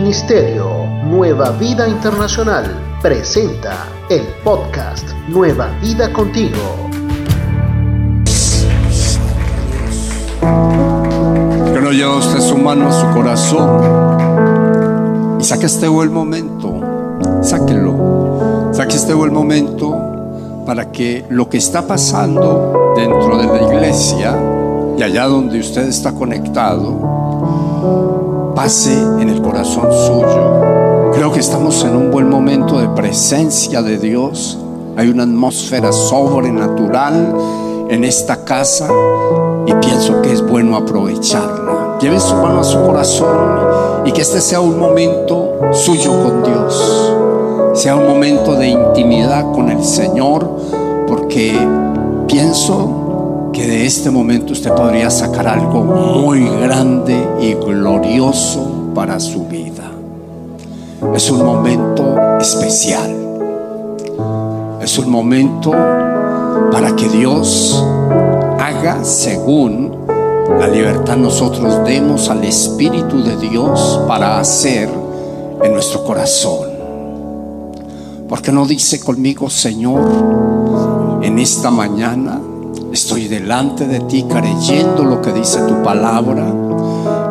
Ministerio Nueva Vida Internacional presenta el podcast Nueva Vida Contigo. Que no lleva usted su mano a su corazón y saque este buen momento, sáquelo, saque este buen momento para que lo que está pasando dentro de la iglesia y allá donde usted está conectado, pase en el corazón suyo. Creo que estamos en un buen momento de presencia de Dios. Hay una atmósfera sobrenatural en esta casa y pienso que es bueno aprovecharla. Lleve su mano a su corazón y que este sea un momento suyo con Dios sea un momento de intimidad con el Señor, porque pienso que de este momento usted podría sacar algo muy grande y glorioso para su vida. Es un momento especial. Es un momento para que Dios haga según la libertad nosotros demos al Espíritu de Dios para hacer en nuestro corazón. Porque no dice conmigo, Señor, en esta mañana estoy delante de ti creyendo lo que dice tu palabra,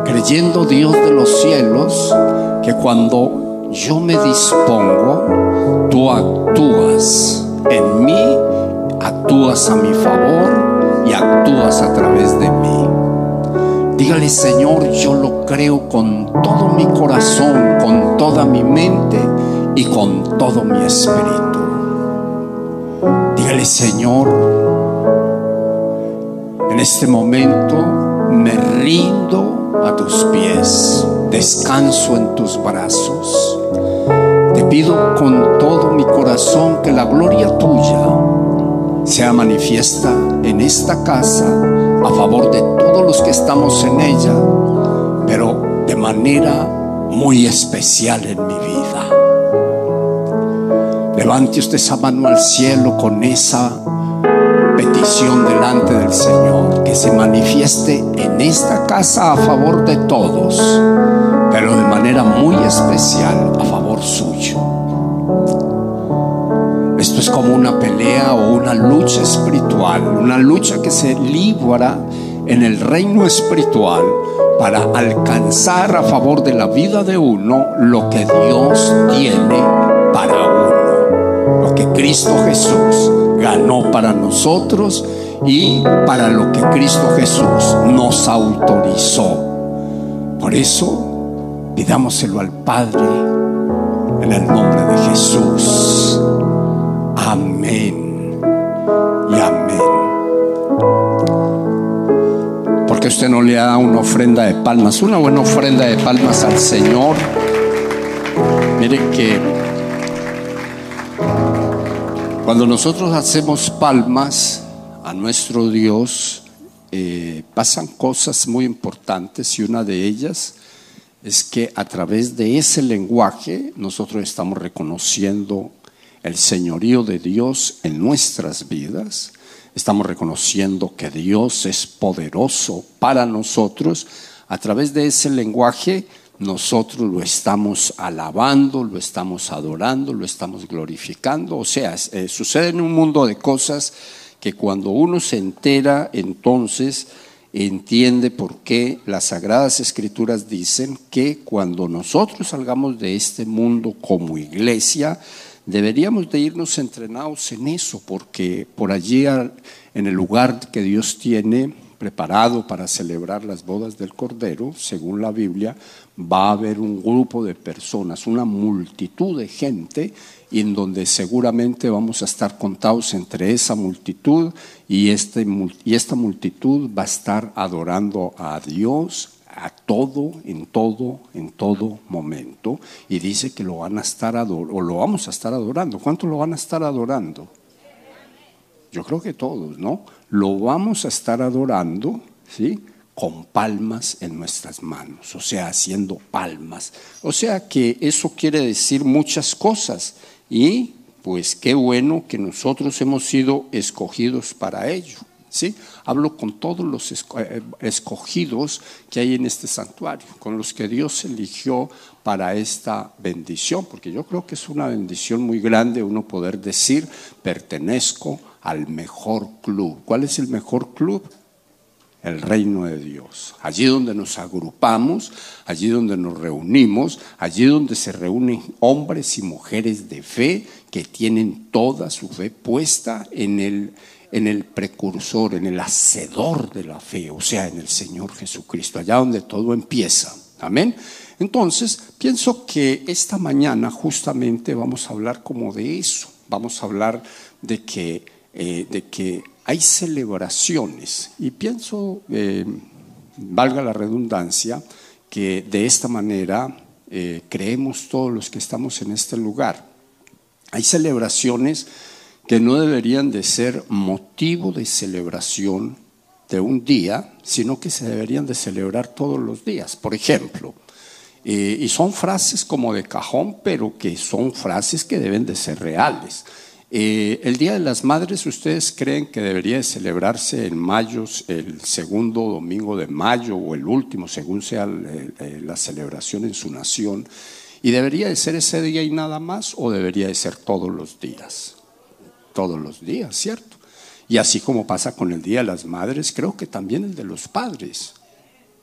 creyendo Dios de los cielos, que cuando yo me dispongo, tú actúas en mí, actúas a mi favor y actúas a través de mí. Dígale, Señor, yo lo creo con todo mi corazón, con toda mi mente y con todo mi espíritu. Dígale, Señor, en este momento me rindo a tus pies, descanso en tus brazos. Te pido con todo mi corazón que la gloria tuya sea manifiesta en esta casa a favor de todos los que estamos en ella, pero de manera muy especial en mi vida. Levante usted esa mano al cielo con esa petición delante del Señor, que se manifieste en esta casa a favor de todos, pero de manera muy especial a favor suyo. Esto es como una pelea o una lucha espiritual, una lucha que se libra en el reino espiritual para alcanzar a favor de la vida de uno lo que Dios tiene para Cristo Jesús ganó para nosotros y para lo que Cristo Jesús nos autorizó. Por eso, pidámoselo al Padre en el nombre de Jesús. Amén y amén. Porque usted no le da una ofrenda de palmas, una buena ofrenda de palmas al Señor. Mire que cuando nosotros hacemos palmas a nuestro Dios, eh, pasan cosas muy importantes y una de ellas es que a través de ese lenguaje nosotros estamos reconociendo el señorío de Dios en nuestras vidas, estamos reconociendo que Dios es poderoso para nosotros. A través de ese lenguaje nosotros lo estamos alabando, lo estamos adorando, lo estamos glorificando. O sea, eh, sucede en un mundo de cosas que cuando uno se entera, entonces entiende por qué las sagradas escrituras dicen que cuando nosotros salgamos de este mundo como iglesia, deberíamos de irnos entrenados en eso, porque por allí en el lugar que Dios tiene preparado para celebrar las bodas del Cordero, según la Biblia, va a haber un grupo de personas, una multitud de gente, en donde seguramente vamos a estar contados entre esa multitud y, este, y esta multitud va a estar adorando a Dios a todo, en todo, en todo momento, y dice que lo van a estar adorando, o lo vamos a estar adorando. ¿Cuánto lo van a estar adorando? Yo creo que todos, ¿no? Lo vamos a estar adorando, ¿sí? con palmas en nuestras manos, o sea, haciendo palmas. O sea que eso quiere decir muchas cosas y pues qué bueno que nosotros hemos sido escogidos para ello. ¿sí? Hablo con todos los eh, escogidos que hay en este santuario, con los que Dios eligió para esta bendición, porque yo creo que es una bendición muy grande uno poder decir, pertenezco al mejor club. ¿Cuál es el mejor club? el reino de Dios. Allí donde nos agrupamos, allí donde nos reunimos, allí donde se reúnen hombres y mujeres de fe que tienen toda su fe puesta en el, en el precursor, en el hacedor de la fe, o sea, en el Señor Jesucristo, allá donde todo empieza. Amén. Entonces, pienso que esta mañana justamente vamos a hablar como de eso. Vamos a hablar de que, eh, de que hay celebraciones y pienso, eh, valga la redundancia, que de esta manera eh, creemos todos los que estamos en este lugar. Hay celebraciones que no deberían de ser motivo de celebración de un día, sino que se deberían de celebrar todos los días. Por ejemplo, y son frases como de cajón, pero que son frases que deben de ser reales. Eh, el Día de las Madres, ¿ustedes creen que debería de celebrarse en mayo, el segundo domingo de mayo o el último, según sea la celebración en su nación? ¿Y debería de ser ese día y nada más o debería de ser todos los días? todos los días, ¿cierto? Y así como pasa con el Día de las Madres, creo que también el de los padres,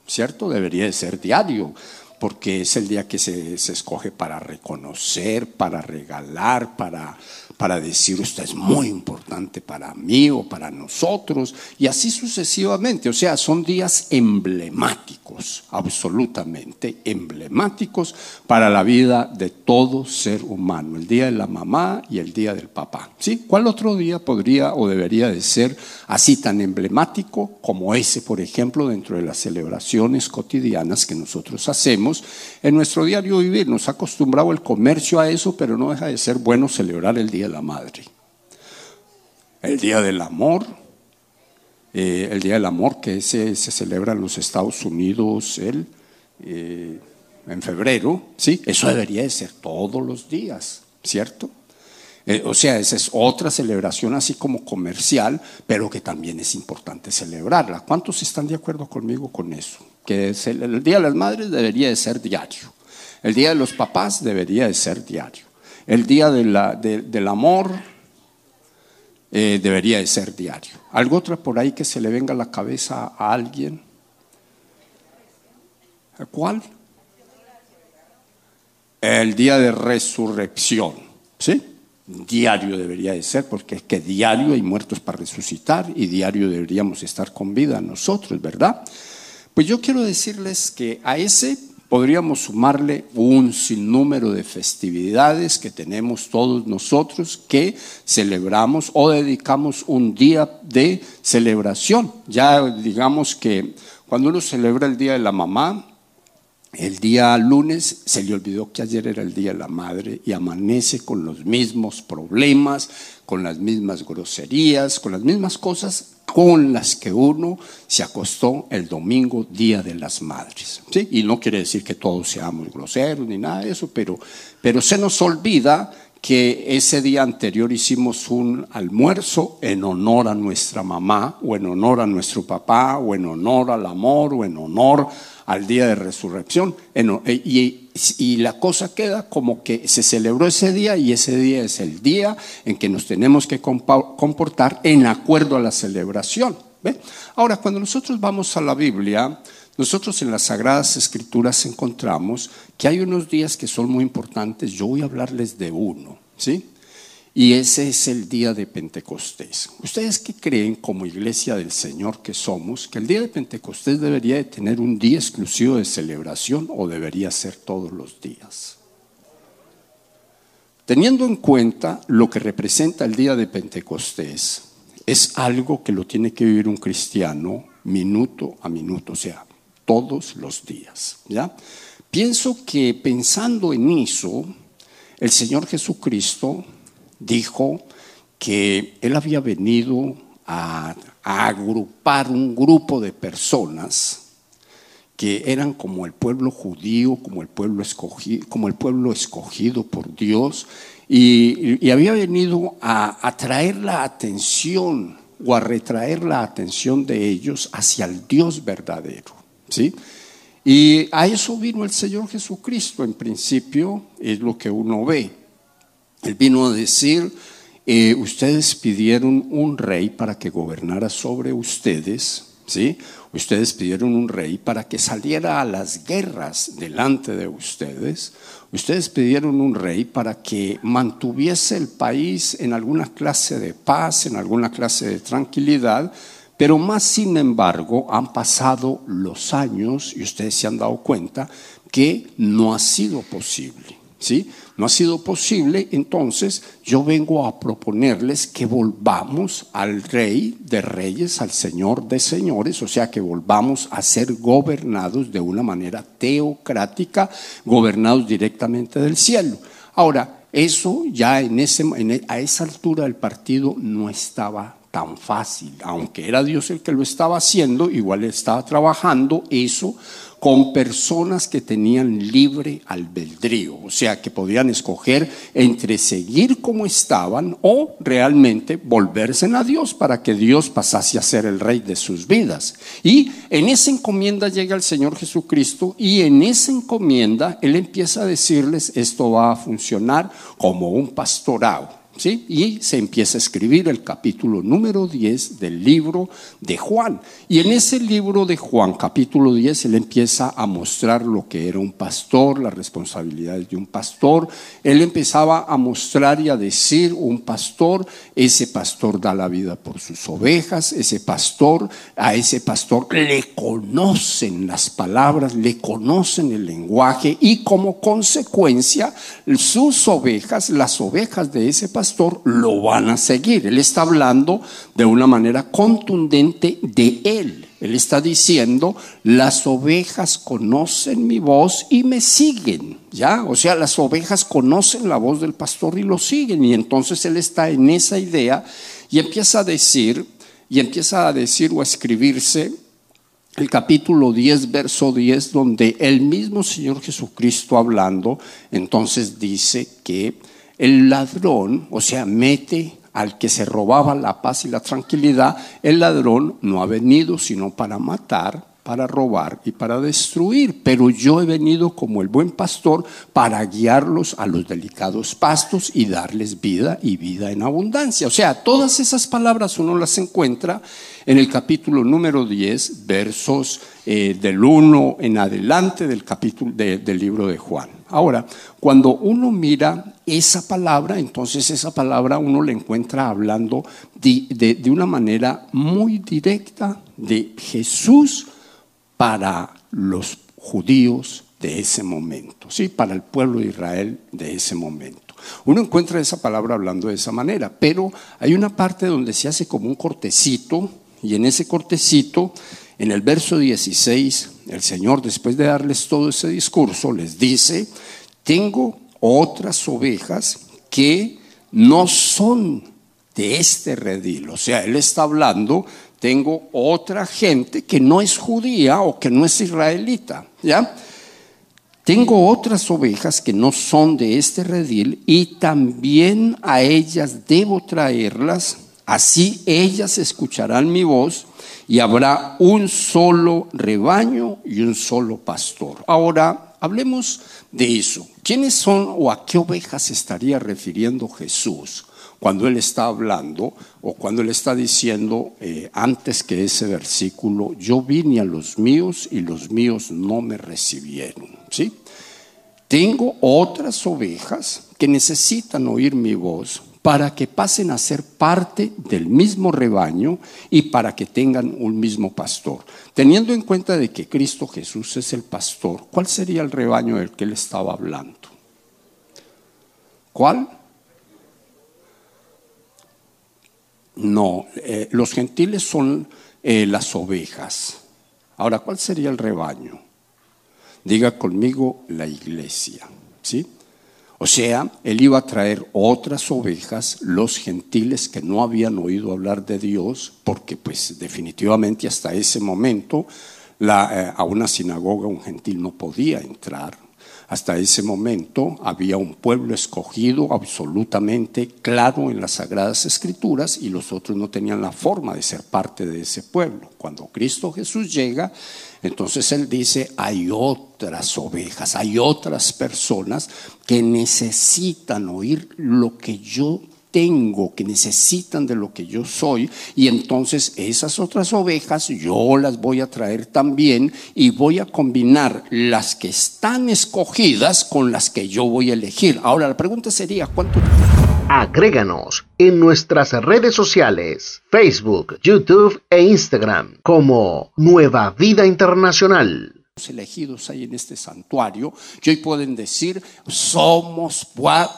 ¿cierto? Debería de ser diario, porque es el día que se, se escoge para reconocer, para regalar, para para decir usted es muy importante para mí o para nosotros, y así sucesivamente. O sea, son días emblemáticos, absolutamente emblemáticos para la vida de todo ser humano, el día de la mamá y el día del papá. ¿Sí? ¿Cuál otro día podría o debería de ser así tan emblemático como ese, por ejemplo, dentro de las celebraciones cotidianas que nosotros hacemos en nuestro diario vivir? Nos ha acostumbrado el comercio a eso, pero no deja de ser bueno celebrar el día la Madre. El Día del Amor, eh, el Día del Amor que se, se, celebra en los Estados Unidos el, eh, en febrero, ¿sí? Eso debería de ser todos los días, ¿cierto? Eh, o sea, esa es otra celebración así como comercial, pero que también es importante celebrarla. ¿Cuántos están de acuerdo conmigo con eso? Que el Día de las Madres debería de ser diario. El Día de los Papás debería de ser diario. El día del amor eh, debería de ser diario. ¿Algo otra por ahí que se le venga a la cabeza a alguien? ¿Cuál? El día de resurrección. ¿Sí? Diario debería de ser, porque es que diario hay muertos para resucitar y diario deberíamos estar con vida nosotros, ¿verdad? Pues yo quiero decirles que a ese podríamos sumarle un sinnúmero de festividades que tenemos todos nosotros que celebramos o dedicamos un día de celebración. Ya digamos que cuando uno celebra el Día de la Mamá, el día lunes se le olvidó que ayer era el Día de la Madre y amanece con los mismos problemas, con las mismas groserías, con las mismas cosas con las que uno se acostó el domingo, Día de las Madres. ¿sí? Y no quiere decir que todos seamos groseros ni nada de eso, pero, pero se nos olvida que ese día anterior hicimos un almuerzo en honor a nuestra mamá, o en honor a nuestro papá, o en honor al amor, o en honor al día de resurrección. Y, y, la cosa queda como que se celebró ese día y ese día es el día en que nos tenemos que comportar en acuerdo a la celebración. ¿ve? Ahora, cuando nosotros vamos a la Biblia, nosotros en las Sagradas Escrituras encontramos que hay unos días que son muy importantes. Yo voy a hablarles de uno, ¿sí? Y ese es el día de Pentecostés. ¿Ustedes qué creen como iglesia del Señor que somos? ¿Que el día de Pentecostés debería de tener un día exclusivo de celebración o debería ser todos los días? Teniendo en cuenta lo que representa el día de Pentecostés, es algo que lo tiene que vivir un cristiano minuto a minuto, o sea, todos los días. ¿ya? Pienso que pensando en eso, el Señor Jesucristo dijo que Él había venido a, agrupar un grupo de personas que eran como el pueblo judío, como el pueblo escogido, como el pueblo escogido por Dios, y, y había venido a atraer la atención o a retraer la atención de ellos hacia el Dios verdadero. ¿sí? Y a eso vino el Señor Jesucristo, en principio, es lo que uno ve. Él vino a decir, eh, ustedes pidieron un rey para que gobernara sobre ustedes, ¿sí? Ustedes pidieron un rey para que saliera a las guerras delante de ustedes. Ustedes pidieron un rey para que mantuviese el país en alguna clase de paz, en alguna clase de tranquilidad, pero más sin embargo han pasado los años y ustedes se han dado cuenta que no ha sido posible. No ha sido posible, entonces yo vengo a proponerles que volvamos al rey de reyes, al señor de señores, o sea, que volvamos a ser gobernados de una manera teocrática, gobernados directamente del cielo. Ahora, eso ya en ese, e, a esa altura del partido no estaba tan fácil, aunque era Dios el que lo estaba haciendo, igual estaba trabajando eso con personas que tenían libre albedrío, o sea, que podían escoger entre seguir como estaban o realmente volverse a Dios para que Dios pasase a ser el rey de sus vidas. Y en esa encomienda llega el Señor Jesucristo y en esa encomienda Él empieza a decirles, esto va a funcionar como un pastorado. Y se empieza a escribir el capítulo número 10 del libro de Juan. Y en ese libro de Juan, capítulo 10, él empieza a mostrar lo que era un pastor, las responsabilidades de un pastor. Él empezaba a mostrar y a decir, un pastor, ese pastor da la vida por sus ovejas, ese pastor, a ese pastor le conocen las palabras, le conocen el lenguaje y como consecuencia sus ovejas, las ovejas de ese pastor, lo van a seguir. Él está hablando de una manera contundente de él. Él está diciendo, las ovejas conocen mi voz y me siguen, ¿ya? O sea, las ovejas conocen la voz del pastor y lo siguen. Y entonces él está en esa idea y empieza a decir, y empieza a decir o a escribirse el capítulo 10, verso 10, donde el mismo Señor Jesucristo hablando, entonces dice que el ladrón, o sea, mete al que se robaba la paz y la tranquilidad, el ladrón no ha venido sino para matar, para robar y para destruir, pero yo he venido como el buen pastor para guiarlos a los delicados pastos y darles vida y vida en abundancia. O sea, todas esas palabras uno las encuentra en el capítulo número 10, versos eh, del 1 en adelante del capítulo del libro de Juan. Ahora, cuando uno mira esa palabra, entonces esa palabra uno la encuentra hablando de, de una manera muy directa de Jesús para los judíos de ese momento, ¿sí? para el pueblo de Israel de ese momento. Uno encuentra esa palabra hablando de esa manera, pero hay una parte donde se hace como un cortecito, y en ese cortecito, en el verso 16, el Señor, después de darles todo ese discurso, les dice, tengo otras ovejas que no son de este redil. O sea, Él está hablando tengo otra gente que no es judía o que no es israelita, ¿ya? Tengo otras ovejas que no son de este redil y también a ellas debo traerlas, así ellas escucharán mi voz y habrá un solo rebaño y un solo pastor. Ahora, hablemos de eso. ¿Quiénes son o a qué ovejas estaría refiriendo Jesús? cuando él está hablando o cuando él está diciendo eh, antes que ese versículo, yo vine a los míos y los míos no me recibieron. ¿sí? Tengo otras ovejas que necesitan oír mi voz para que pasen a ser parte del mismo rebaño y para que tengan un mismo pastor. Teniendo en cuenta de que Cristo Jesús es el pastor, ¿cuál sería el rebaño del que él estaba hablando? ¿Cuál? No, eh, los gentiles son eh, las ovejas. Ahora, ¿cuál sería el rebaño? Diga conmigo la iglesia, ¿sí? O sea, él iba a traer otras ovejas, los gentiles que no habían oído hablar de Dios, porque pues definitivamente hasta ese momento eh, a una sinagoga un gentil no podía entrar. Hasta ese momento había un pueblo escogido absolutamente claro en las Sagradas Escrituras y los otros no tenían la forma de ser parte de ese pueblo. Cuando Cristo Jesús llega, entonces Él dice, hay otras ovejas, hay otras personas que necesitan oír lo que yo tengo, que necesitan de lo que yo soy, y entonces esas otras ovejas yo las voy a traer también y voy a combinar las que están escogidas con las que yo voy a elegir. Ahora la pregunta sería, ¿cuánto? Agréganos en nuestras redes sociales, Facebook, YouTube e Instagram como Nueva Vida Internacional elegidos ahí en este santuario, que hoy pueden decir, somos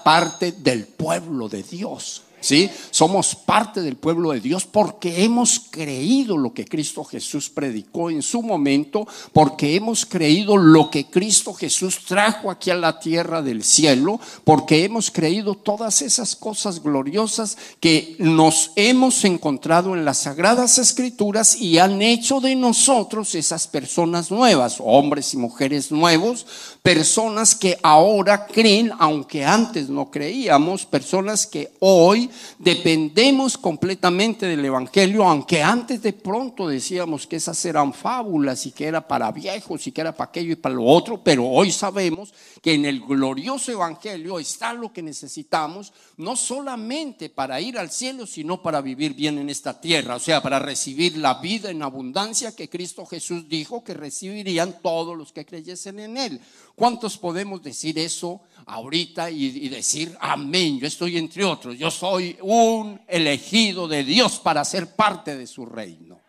parte del pueblo de Dios. ¿Sí? Somos parte del pueblo de Dios porque hemos creído lo que Cristo Jesús predicó en su momento, porque hemos creído lo que Cristo Jesús trajo aquí a la tierra del cielo, porque hemos creído todas esas cosas gloriosas que nos hemos encontrado en las sagradas escrituras y han hecho de nosotros esas personas nuevas, hombres y mujeres nuevos, personas que ahora creen, aunque antes no creíamos, personas que hoy dependemos completamente del Evangelio, aunque antes de pronto decíamos que esas eran fábulas y que era para viejos y que era para aquello y para lo otro, pero hoy sabemos que en el glorioso Evangelio está lo que necesitamos, no solamente para ir al cielo, sino para vivir bien en esta tierra, o sea, para recibir la vida en abundancia que Cristo Jesús dijo que recibirían todos los que creyesen en Él. ¿Cuántos podemos decir eso ahorita y, decir, amén, yo estoy entre otros, yo soy un elegido de Dios para ser parte de su reino?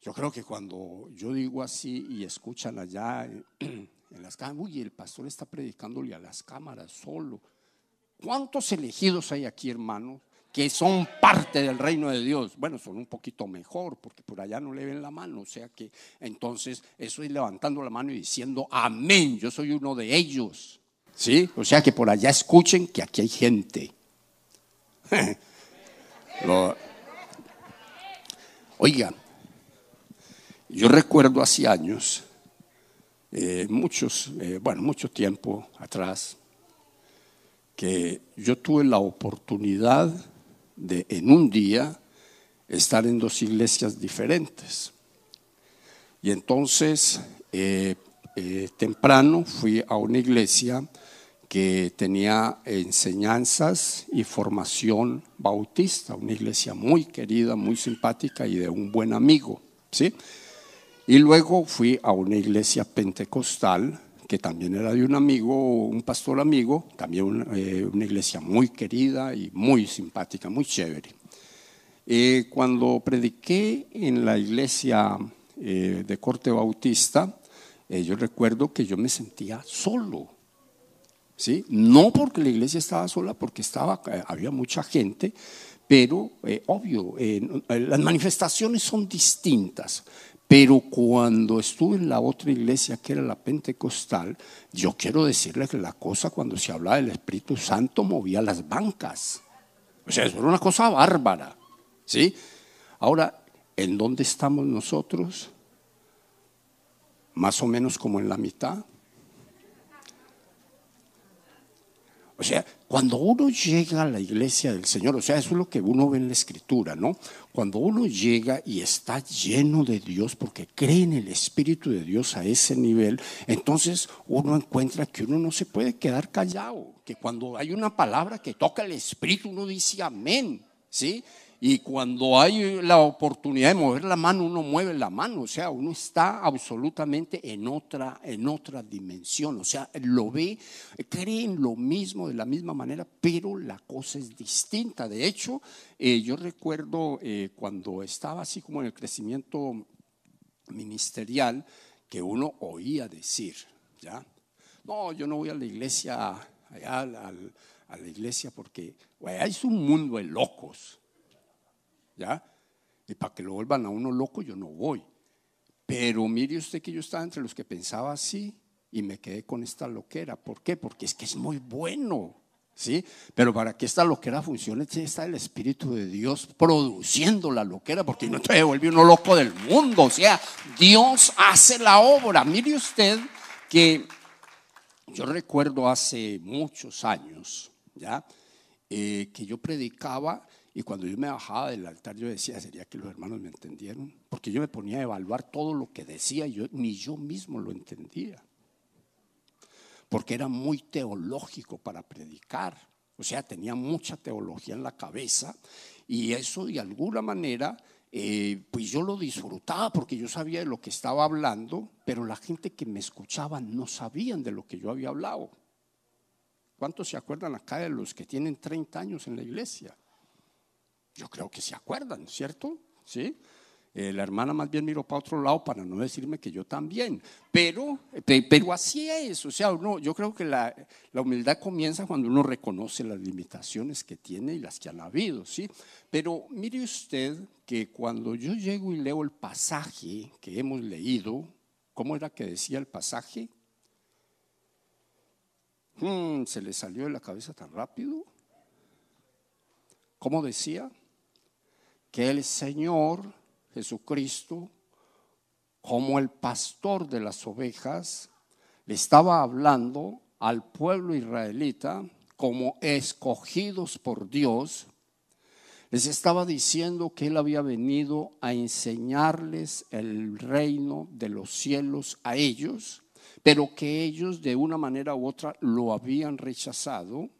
Yo creo que cuando yo digo así y escuchan allá en las cámaras, uy, el pastor está predicándole a las cámaras solo. ¿Cuántos elegidos hay aquí, hermanos? Que son parte del reino de Dios. Bueno, son un poquito mejor porque por allá no le ven la mano. O sea que entonces eso es levantando la mano y diciendo, amén, yo soy uno de ellos. ¿Sí? O sea que por allá escuchen que aquí hay gente. Oigan, yo recuerdo hace años, eh, muchos, eh, bueno, mucho tiempo atrás, que yo tuve la oportunidad de en un día estar en dos iglesias diferentes. Y entonces, eh, eh, temprano fui a una iglesia que tenía enseñanzas y formación bautista, una iglesia muy querida, muy simpática y de un buen amigo, ¿sí? Y luego fui a una iglesia pentecostal que también era de un amigo, un pastor amigo, también una, eh, iglesia muy querida y muy simpática, muy chévere. Eh, cuando prediqué en la iglesia eh, de corte bautista, yo recuerdo que yo me sentía solo. ¿sí? No porque la iglesia estaba sola, porque estaba, había mucha gente, pero obvio, las manifestaciones son distintas. Pero cuando estuve en la otra iglesia, que era la pentecostal, yo quiero decirle que la cosa cuando se hablaba del Espíritu Santo movía las bancas. O sea, eso era una cosa bárbara. ¿Sí? Ahora, ¿en dónde estamos nosotros? Más o menos como en la mitad. O sea, cuando uno llega a la iglesia del Señor, o sea, eso es lo que uno ve en la escritura, ¿no? Cuando uno llega y está lleno de Dios, porque cree en el Espíritu de Dios a ese nivel, entonces uno encuentra que uno no se puede quedar callado, que cuando hay una palabra que toca el Espíritu, uno dice amén, ¿sí? Y cuando hay la oportunidad de mover la mano, uno mueve la mano, o sea, uno está absolutamente en otra, en otra dimensión, o sea, lo ve, cree en lo mismo de la misma manera, pero la cosa es distinta. De hecho, eh, yo recuerdo eh, cuando estaba así como en el crecimiento ministerial, que uno oía decir, ¿ya? No, yo no voy a la iglesia, allá a la, iglesia porque allá es un mundo de locos. ¿Ya? Y para que lo vuelvan a uno loco, yo no voy. Pero mire usted que yo estaba entre los que pensaba así y me quedé con esta loquera. ¿Por qué? Porque es que es muy bueno. ¿Sí? Pero para que esta loquera funcione, tiene que estar el Espíritu de Dios produciendo la loquera, porque no te vuelve uno loco del mundo. O sea, Dios hace la obra. Mire usted que yo recuerdo hace muchos años, ¿ya? Eh, que yo predicaba y cuando yo me bajaba del altar yo decía, ¿sería que los hermanos me entendieron? Porque yo me ponía a evaluar todo lo que decía yo, ni yo mismo lo entendía. Porque era muy teológico para predicar. O sea, tenía mucha teología en la cabeza y eso de alguna manera, eh, pues yo lo disfrutaba porque yo sabía de lo que estaba hablando, pero la gente que me escuchaba no sabían de lo que yo había hablado. ¿Cuántos se acuerdan acá de los que tienen 30 años en la iglesia? Yo creo que se acuerdan, ¿cierto? Sí. Eh, la hermana más bien miró para otro lado para no decirme que yo también. Pero, pero así es. O sea, uno, yo creo que la, la, humildad comienza cuando uno reconoce las limitaciones que tiene y las que han habido. ¿sí? Pero mire usted que cuando yo llego y leo el pasaje que hemos leído, ¿cómo era que decía el pasaje? Hmm, ¿Se le salió de la cabeza tan rápido? ¿Cómo decía? Que el Señor Jesucristo, como el pastor de las ovejas, le estaba hablando al pueblo israelita como escogidos por Dios, les estaba diciendo que Él había venido a enseñarles el reino de los cielos a ellos, pero que ellos de una manera u otra lo habían rechazado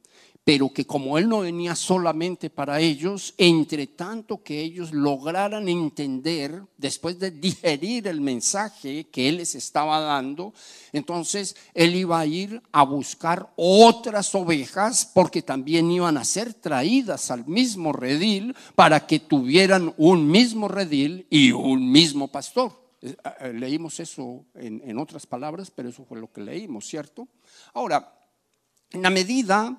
pero que como Él no venía solamente para ellos, entre tanto que ellos lograran entender, después de digerir el mensaje que Él les estaba dando, entonces Él iba a ir a buscar otras ovejas, porque también iban a ser traídas al mismo redil para que tuvieran un mismo redil y un mismo pastor. Eh, eh, leímos eso en, en otras palabras, pero eso fue lo que leímos, ¿cierto? Ahora, en la medida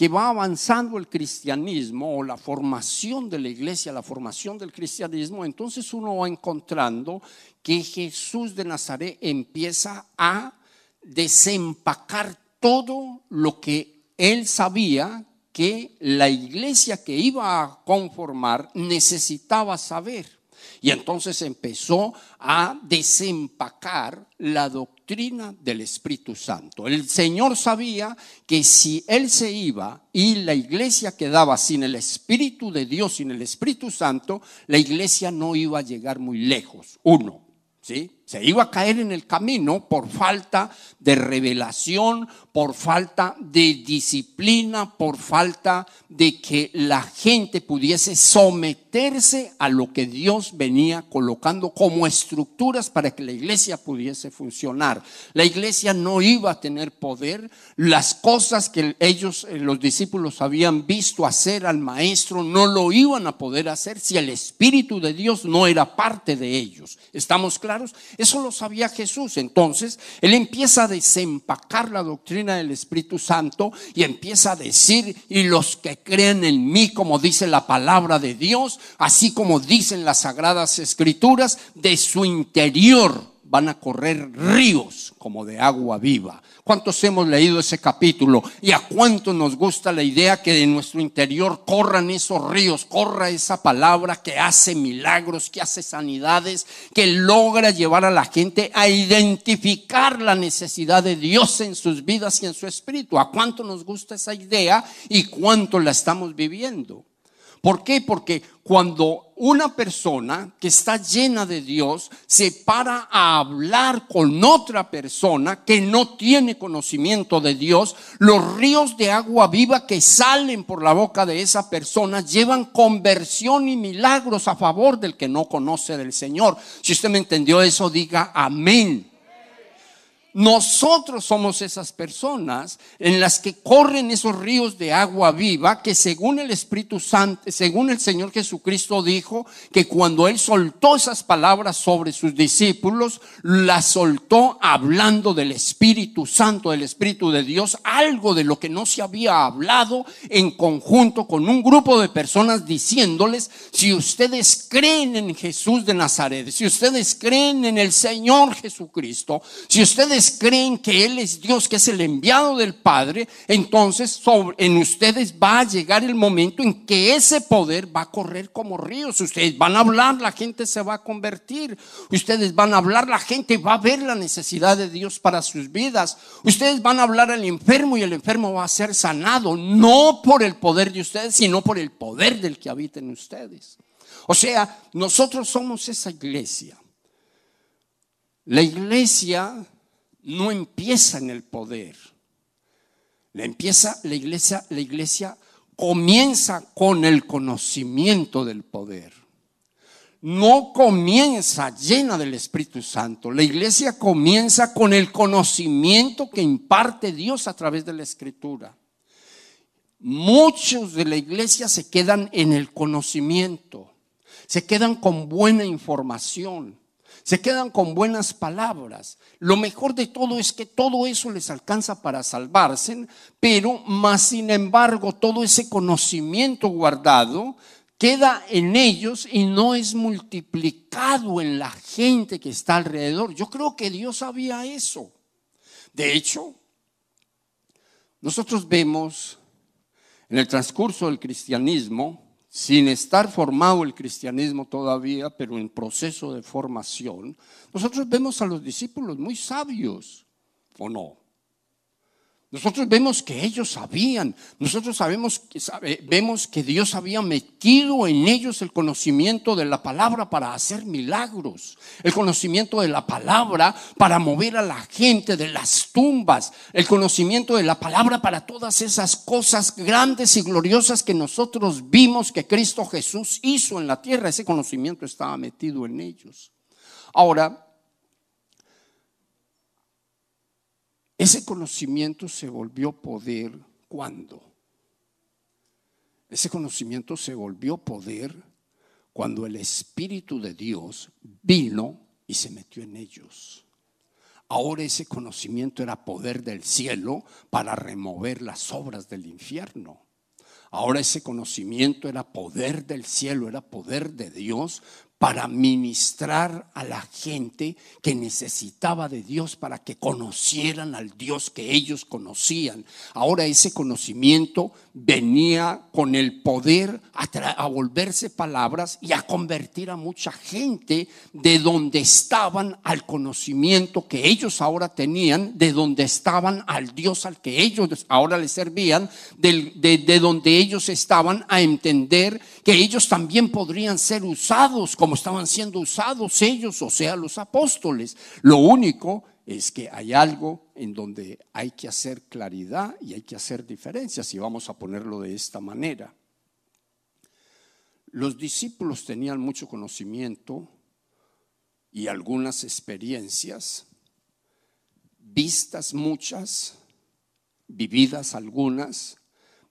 que va avanzando el cristianismo o la formación de la iglesia, la formación del cristianismo, entonces uno va encontrando que Jesús de Nazaret empieza a desempacar todo lo que él sabía que la iglesia que iba a conformar necesitaba saber. Y entonces empezó a desempacar la doctrina del Espíritu Santo. El Señor sabía que si Él se iba y la iglesia quedaba sin el Espíritu de Dios, sin el Espíritu Santo, la iglesia no iba a llegar muy lejos. Uno, ¿sí? Se iba a caer en el camino por falta de revelación, por falta de disciplina, por falta de que la gente pudiese someterse a lo que Dios venía colocando como estructuras para que la iglesia pudiese funcionar. La iglesia no iba a tener poder. Las cosas que ellos, eh, los discípulos, habían visto hacer al maestro, no lo iban a poder hacer si el Espíritu de Dios no era parte de ellos. ¿Estamos claros? Eso lo sabía Jesús. Entonces, él empieza a desempacar la doctrina del Espíritu Santo y empieza a decir, y los que creen en mí, como dice la palabra de Dios, así como dicen las sagradas escrituras, de su interior van a correr ríos como de agua viva. ¿Cuántos hemos leído ese capítulo? ¿Y a cuánto nos gusta la idea que de nuestro interior corran esos ríos, corra esa palabra que hace milagros, que hace sanidades, que logra llevar a la gente a identificar la necesidad de Dios en sus vidas y en su espíritu? ¿A cuánto nos gusta esa idea y cuánto la estamos viviendo? ¿Por qué? Porque cuando una persona que está llena de Dios se para a hablar con otra persona que no tiene conocimiento de Dios, los ríos de agua viva que salen por la boca de esa persona llevan conversión y milagros a favor del que no conoce del Señor. Si usted me entendió eso, diga amén. Nosotros somos esas personas en las que corren esos ríos de agua viva que según el Espíritu Santo, según el Señor Jesucristo dijo que cuando Él soltó esas palabras sobre sus discípulos, las soltó hablando del Espíritu Santo, del Espíritu de Dios, algo de lo que no se había hablado en conjunto con un grupo de personas diciéndoles, si ustedes creen en Jesús de Nazaret, si ustedes creen en el Señor Jesucristo, si ustedes creen que Él es Dios, que es el enviado del Padre, entonces en ustedes va a llegar el momento en que ese poder va a correr como ríos. Ustedes van a hablar, la gente se va a convertir. Ustedes van a hablar, la gente va a ver la necesidad de Dios para sus vidas. Ustedes van a hablar al enfermo y el enfermo va a ser sanado, no por el poder de ustedes, sino por el poder del que habita en ustedes. O sea, nosotros somos esa iglesia. La iglesia no empieza en el poder. La empieza la iglesia, la iglesia comienza con el conocimiento del poder. No comienza llena del Espíritu Santo. La iglesia comienza con el conocimiento que imparte Dios a través de la Escritura. Muchos de la iglesia se quedan en el conocimiento, se quedan con buena información, se quedan con buenas palabras. Lo mejor de todo es que todo eso les alcanza para salvarse, pero más sin embargo todo ese conocimiento guardado queda en ellos y no es multiplicado en la gente que está alrededor. Yo creo que Dios sabía eso. De hecho, nosotros vemos en el transcurso del cristianismo, sin estar formado el cristianismo todavía, pero en proceso de formación, nosotros vemos a los discípulos muy sabios, ¿o no? Nosotros vemos que ellos sabían, nosotros sabemos vemos que Dios había metido en ellos el conocimiento de la palabra para hacer milagros, el conocimiento de la palabra para mover a la gente de las tumbas, el conocimiento de la palabra para todas esas cosas grandes y gloriosas que nosotros vimos que Cristo Jesús hizo en la tierra, ese conocimiento estaba metido en ellos. Ahora, Ese conocimiento se volvió poder cuando. Ese conocimiento se volvió poder cuando el Espíritu de Dios vino y se metió en ellos. Ahora ese conocimiento era poder del cielo para remover las obras del infierno. Ahora ese conocimiento era poder del cielo, era poder de Dios para ministrar a la gente que necesitaba de Dios para que conocieran al Dios que ellos conocían. Ahora ese conocimiento venía con el poder a, volverse palabras y a convertir a mucha gente de donde estaban al conocimiento que ellos ahora tenían, de donde estaban al Dios al que ellos ahora les servían, de, de donde ellos estaban a entender que ellos también podrían ser usados como estaban siendo usados ellos, o sea, los apóstoles. Lo único es que hay algo en donde hay que hacer claridad y hay que hacer diferencias, y vamos a ponerlo de esta manera. Los discípulos tenían mucho conocimiento y algunas experiencias, vistas muchas, vividas algunas,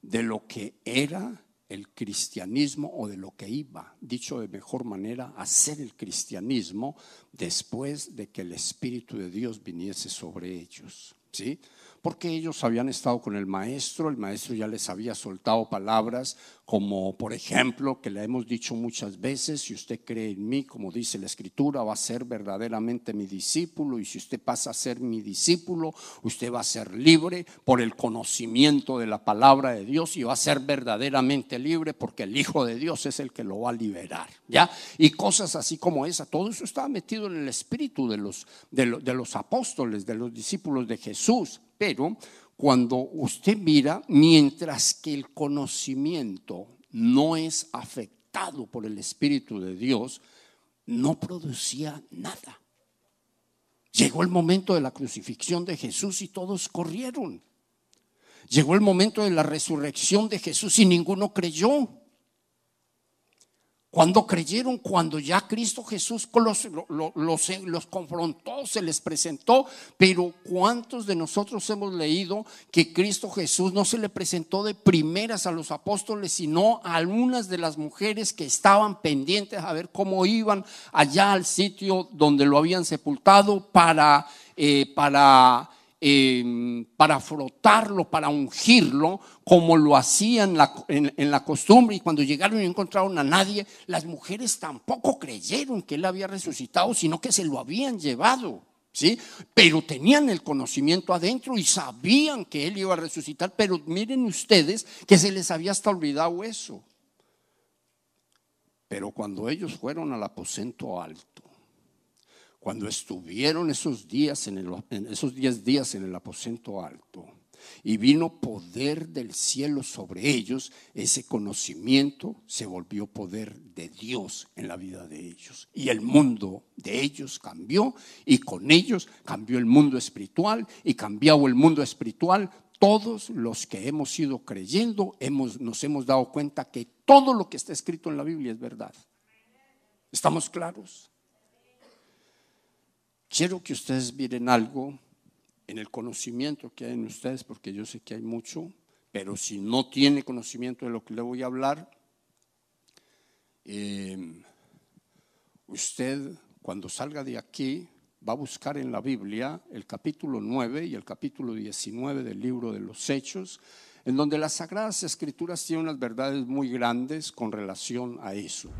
de lo que era el cristianismo o de lo que iba, dicho de mejor manera, a ser el cristianismo después de que el Espíritu de Dios viniese sobre ellos. ¿Sí? Porque ellos habían estado con el maestro, el maestro ya les había soltado palabras como por ejemplo que le hemos dicho muchas veces, si usted cree en mí, como dice la escritura, va a ser verdaderamente mi discípulo y si usted pasa a ser mi discípulo, usted va a ser libre por el conocimiento de la palabra de Dios y va a ser verdaderamente libre porque el Hijo de Dios es el que lo va a liberar, ¿ya? Y cosas así como esa, todo eso estaba metido en el espíritu de los, de los apóstoles, de los discípulos de Jesús. Pero cuando usted mira, mientras que el conocimiento no es afectado por el Espíritu de Dios, no producía nada. Llegó el momento de la crucifixión de Jesús y todos corrieron. Llegó el momento de la resurrección de Jesús y ninguno creyó. Cuando creyeron, cuando ya Cristo Jesús los, los, confrontó, se les presentó, pero ¿cuántos de nosotros hemos leído que Cristo Jesús no se le presentó de primeras a los apóstoles, sino a algunas de las mujeres que estaban pendientes a ver cómo iban allá al sitio donde lo habían sepultado para, eh, para Em, para frotarlo, para ungirlo, como lo hacían en la, costumbre. Y cuando llegaron y encontraron a nadie, las mujeres tampoco creyeron que él había resucitado, sino que se lo habían llevado. ¿Sí? Pero tenían el conocimiento adentro y sabían que Él iba a resucitar, pero miren ustedes que se les había hasta olvidado eso. Pero cuando ellos fueron al aposento alto, cuando estuvieron esos días en, en esos diez días en el aposento alto, y vino poder del cielo sobre ellos, ese conocimiento se volvió poder de Dios en la vida de ellos. Y el mundo de ellos cambió y con ellos cambió el mundo espiritual y cambiado el mundo espiritual. Todos los que hemos ido creyendo hemos, nos hemos dado cuenta que todo lo que está escrito en la Biblia es verdad. ¿Estamos claros? Quiero que ustedes miren algo en el conocimiento que hay en ustedes, porque yo sé que hay mucho, pero si no tiene conocimiento de lo que le voy a hablar, em, usted cuando salga de aquí va a buscar en la Biblia el capítulo 9 y el capítulo 19 del libro de los Hechos, en donde las Sagradas Escrituras tienen unas verdades muy grandes con relación a eso.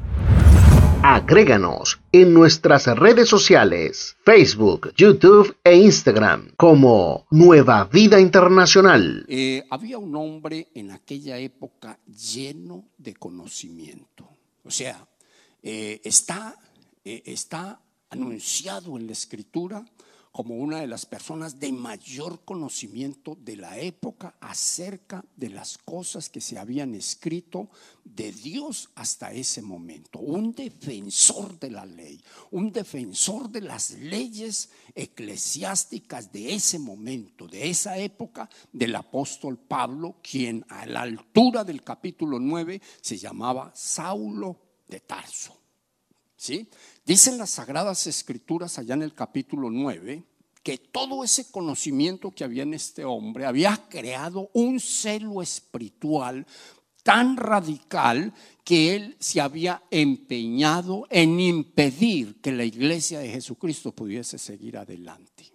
Agréganos en nuestras redes sociales, Facebook, YouTube e Instagram como Nueva Vida Internacional. Eh, había un hombre en aquella época lleno de conocimiento. O sea, eh, está, eh, está anunciado en la escritura como una de las personas de mayor conocimiento de la época acerca de las cosas que se habían escrito de Dios hasta ese momento. Un defensor de la ley, un defensor de las leyes eclesiásticas de ese momento, de esa época del apóstol Pablo, quien a la altura del capítulo 9 se llamaba Saulo de Tarso. ¿Sí? Dicen las Sagradas Escrituras allá en el capítulo 9 que todo ese conocimiento que había en este hombre había creado un celo espiritual tan radical que él se había empeñado en impedir que la iglesia de Jesucristo pudiese seguir adelante.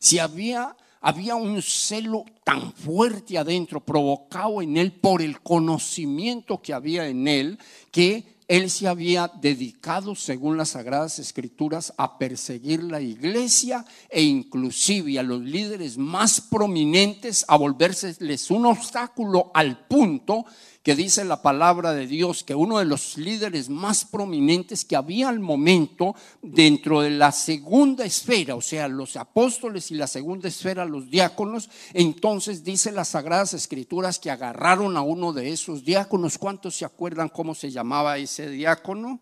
Si había había un celo tan fuerte adentro, provocado en él por el conocimiento que había en él, que él se había dedicado, según las Sagradas Escrituras, a perseguir la iglesia e inclusive a los líderes más prominentes a volvérseles un obstáculo al punto que dice la palabra de Dios que uno de los líderes más prominentes que había al momento dentro de la segunda esfera, o sea, los apóstoles y la segunda esfera, los diáconos, entonces dice las sagradas escrituras que agarraron a uno de esos diáconos. ¿Cuántos se acuerdan cómo se llamaba ese diácono?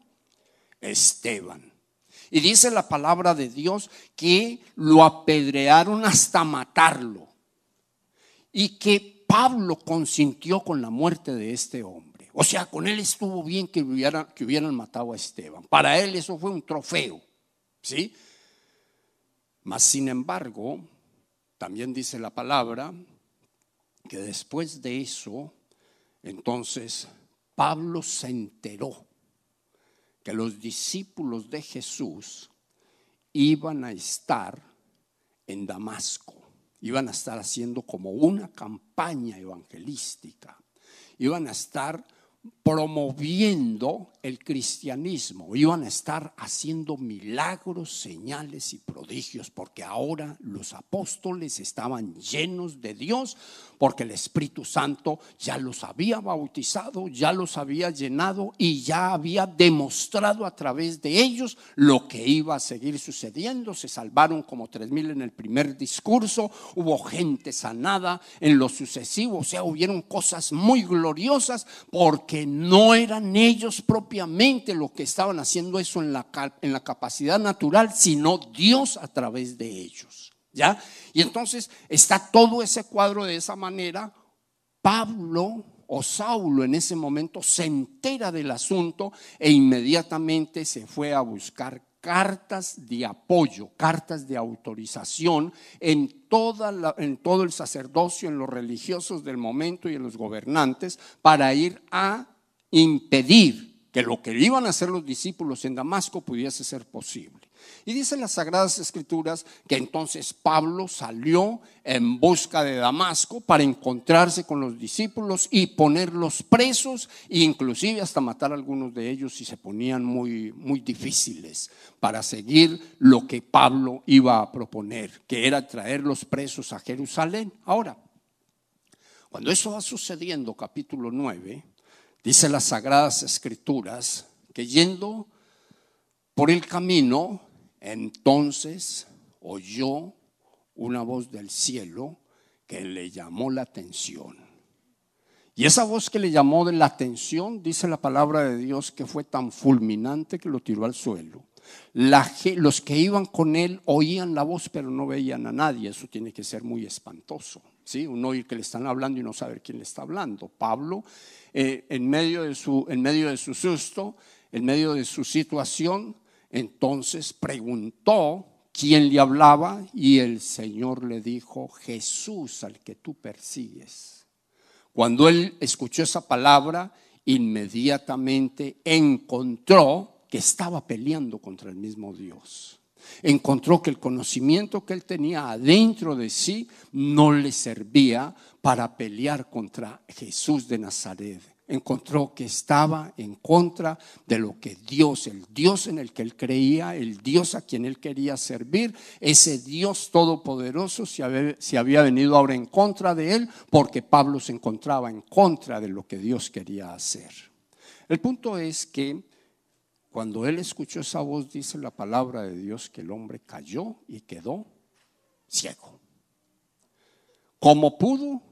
Esteban. Y dice la palabra de Dios que lo apedrearon hasta matarlo. Y que Pablo consintió con la muerte de este hombre. O sea, con él estuvo bien que, que hubieran matado a Esteban. Para él eso fue un trofeo. ¿Sí? Mas, sin embargo, también dice la palabra que después de eso, entonces Pablo se enteró que los discípulos de Jesús iban a estar en Damasco iban a estar haciendo como una campaña evangelística, iban a estar promoviendo el cristianismo, iban a estar haciendo milagros, señales y prodigios, porque ahora los apóstoles estaban llenos de Dios, porque el Espíritu Santo ya los había bautizado, ya los había llenado y ya había demostrado a través de ellos lo que iba a seguir sucediendo. Se salvaron como tres mil en el primer discurso, hubo gente sanada en lo sucesivo, o sea, hubieron cosas muy gloriosas porque no eran ellos propiamente los que estaban haciendo eso en la, en la capacidad natural, sino Dios a través de ellos. ¿Ya? Y entonces está todo ese cuadro de esa manera. Pablo o Saulo en ese momento se entera del asunto e inmediatamente se fue a buscar cartas de apoyo, cartas de autorización en, toda en todo el sacerdocio, en los religiosos del momento y en los gobernantes para ir a impedir que lo que iban a hacer los discípulos en Damasco pudiese ser posible. Y dicen las Sagradas Escrituras que entonces Pablo salió en busca de Damasco para encontrarse con los discípulos y ponerlos presos e inclusive hasta matar a algunos de ellos si se ponían muy, muy difíciles para seguir lo que Pablo iba a proponer, que era traer los presos a Jerusalén. Ahora, cuando eso va sucediendo, capítulo 9, dice las Sagradas Escrituras que yendo por el camino, entonces oyó una voz del cielo que le llamó la atención. Y esa voz que le llamó la atención, dice la palabra de Dios, que fue tan fulminante que lo tiró al suelo. los que iban con él oían la voz, pero no veían a nadie. Eso tiene que ser muy espantoso. ¿sí? Uno oír que le están hablando y no saber quién le está hablando. Pablo, eh, en, medio de su, en medio de su susto, en medio de su situación, entonces preguntó quién le hablaba y el Señor le dijo, Jesús al que tú persigues. Cuando él escuchó esa palabra, inmediatamente encontró que estaba peleando contra el mismo Dios. Encontró que el conocimiento que él tenía adentro de sí no le servía para pelear contra Jesús de Nazaret encontró que estaba en contra de lo que Dios, el Dios en el que él creía, el Dios a quien él quería servir, ese Dios todopoderoso se había, venido ahora en contra de él porque Pablo se encontraba en contra de lo que Dios quería hacer. El punto es que cuando él escuchó esa voz, dice la palabra de Dios que el hombre cayó y quedó ciego. Como pudo,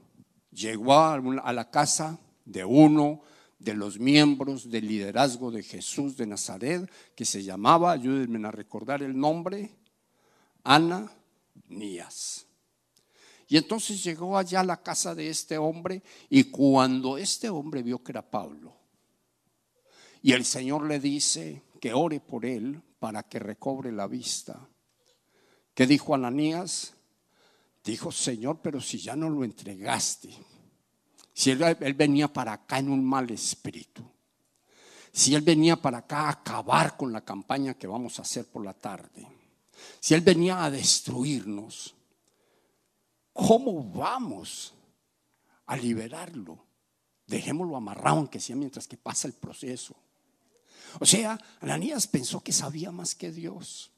llegó a la casa de uno de los miembros del liderazgo de Jesús de Nazaret, que se llamaba, ayúdenme a recordar el nombre, Ananías. Y entonces llegó allá a la casa de este hombre y cuando este hombre vio que era Pablo, y el Señor le dice que ore por él para que recobre la vista. ¿Qué dijo Ananías? Dijo, Señor, pero si ya no lo entregaste, si él, venía para acá en un mal espíritu, si él venía para acá a acabar con la campaña que vamos a hacer por la tarde, si él venía a destruirnos, ¿cómo vamos a liberarlo? Dejémoslo amarrado, aunque sea mientras que pasa el proceso. O sea, Ananías pensó que sabía más que Dios.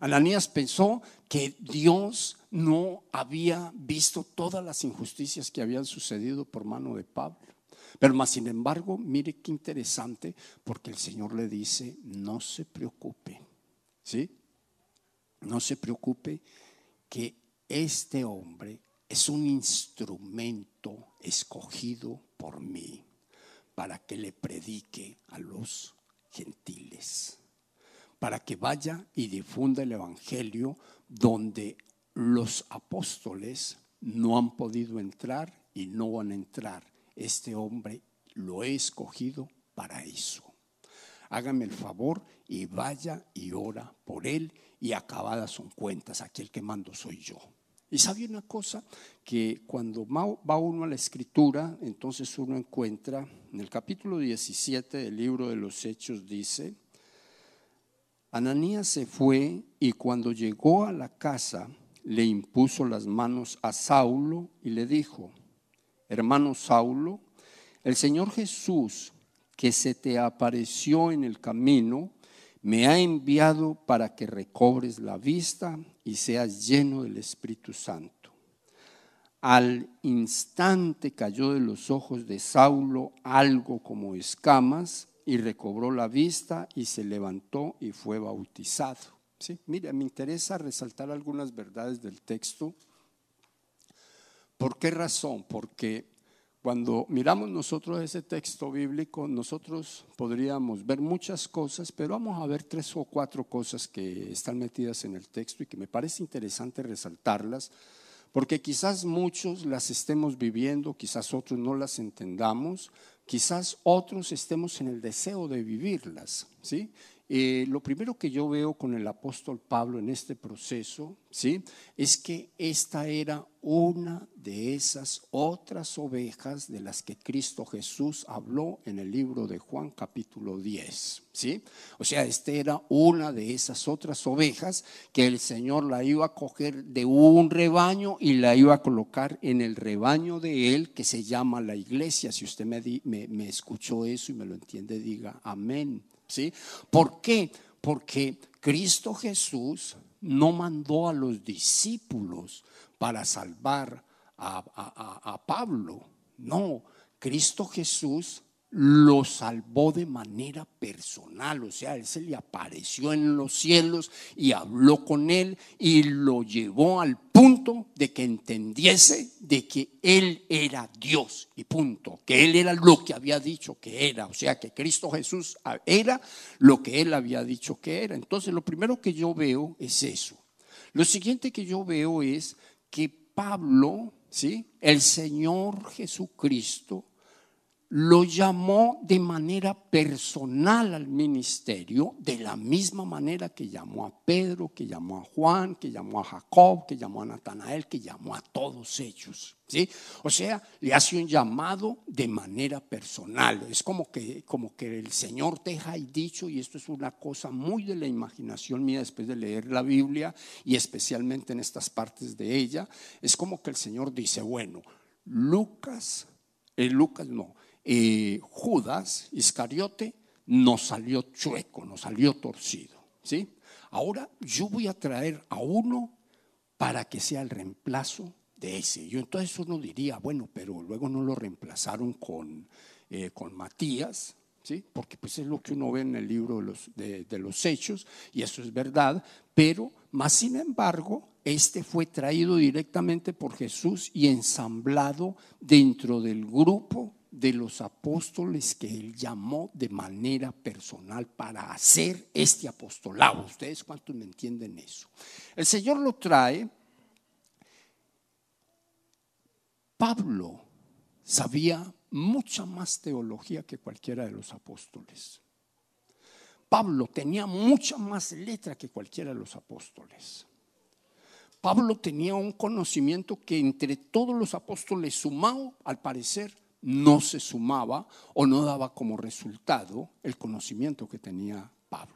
Ananías pensó que Dios no había visto todas las injusticias que habían sucedido por mano de Pablo. Pero más sin embargo, mire qué interesante, porque el Señor le dice, no se preocupe, ¿sí? No se preocupe que este hombre es un instrumento escogido por mí para que le predique a los gentiles para que vaya y difunda el Evangelio donde los apóstoles no han podido entrar y no van a entrar. Este hombre lo he escogido para eso. Hágame el favor y vaya y ora por él y acabadas son cuentas. Aquí el que mando soy yo. Y sabe una cosa, que cuando va uno a la escritura, entonces uno encuentra, en el capítulo 17 del libro de los Hechos dice, Ananías se fue y cuando llegó a la casa le impuso las manos a Saulo y le dijo, hermano Saulo, el Señor Jesús que se te apareció en el camino, me ha enviado para que recobres la vista y seas lleno del Espíritu Santo. Al instante cayó de los ojos de Saulo algo como escamas y recobró la vista y se levantó y fue bautizado. ¿Sí? Mire, me interesa resaltar algunas verdades del texto. ¿Por qué razón? Porque cuando miramos nosotros ese texto bíblico, nosotros podríamos ver muchas cosas, pero vamos a ver tres o cuatro cosas que están metidas en el texto y que me parece interesante resaltarlas, porque quizás muchos las estemos viviendo, quizás otros no las entendamos, quizás otros estemos en el deseo de vivirlas, ¿sí? Eh, lo primero que yo veo con el apóstol Pablo en este proceso, ¿sí? Es que esta era una de esas otras ovejas de las que Cristo Jesús habló en el libro de Juan capítulo 10, ¿sí? O sea, esta era una de esas otras ovejas que el Señor la iba a coger de un rebaño y la iba a colocar en el rebaño de Él que se llama la iglesia. Si usted me, me, me escuchó eso y me lo entiende, diga amén. ¿Sí? ¿Por qué? Porque Cristo Jesús no mandó a los discípulos para salvar a, a Pablo. No, Cristo Jesús lo salvó de manera personal, o sea, él se le apareció en los cielos y habló con él y lo llevó al punto de que entendiese de que él era Dios y punto, que él era lo que había dicho que era, o sea, que Cristo Jesús era lo que él había dicho que era. Entonces, lo primero que yo veo es eso. Lo siguiente que yo veo es que Pablo, ¿sí? El Señor Jesucristo lo llamó de manera personal al ministerio, de la misma manera que llamó a Pedro, que llamó a Juan, que llamó a Jacob, que llamó a Natanael, que llamó a todos ellos. ¿sí? O sea, le hace un llamado de manera personal. Es como que, como que el Señor te ha dicho, y esto es una cosa muy de la imaginación mía después de leer la Biblia, y especialmente en estas partes de ella, es como que el Señor dice, bueno, Lucas, eh, Lucas no, Judas Iscariote no salió chueco, no salió torcido. ¿sí? Ahora yo voy a traer a uno para que sea el reemplazo de ese. Yo entonces uno diría, bueno, pero luego no lo reemplazaron con, eh, con Matías, ¿sí? porque pues es lo que uno ve en el libro de los, de los hechos, y eso es verdad, pero más sin embargo, este fue traído directamente por Jesús y ensamblado dentro del grupo de los apóstoles que él llamó de manera personal para hacer este apostolado. ¿Ustedes cuántos me entienden eso? El Señor lo trae. Pablo sabía mucha más teología que cualquiera de los apóstoles. Pablo tenía mucha más letra que cualquiera de los apóstoles. Pablo tenía un conocimiento que entre todos los apóstoles sumado, al parecer, no se sumaba o no daba como resultado el conocimiento que tenía Pablo.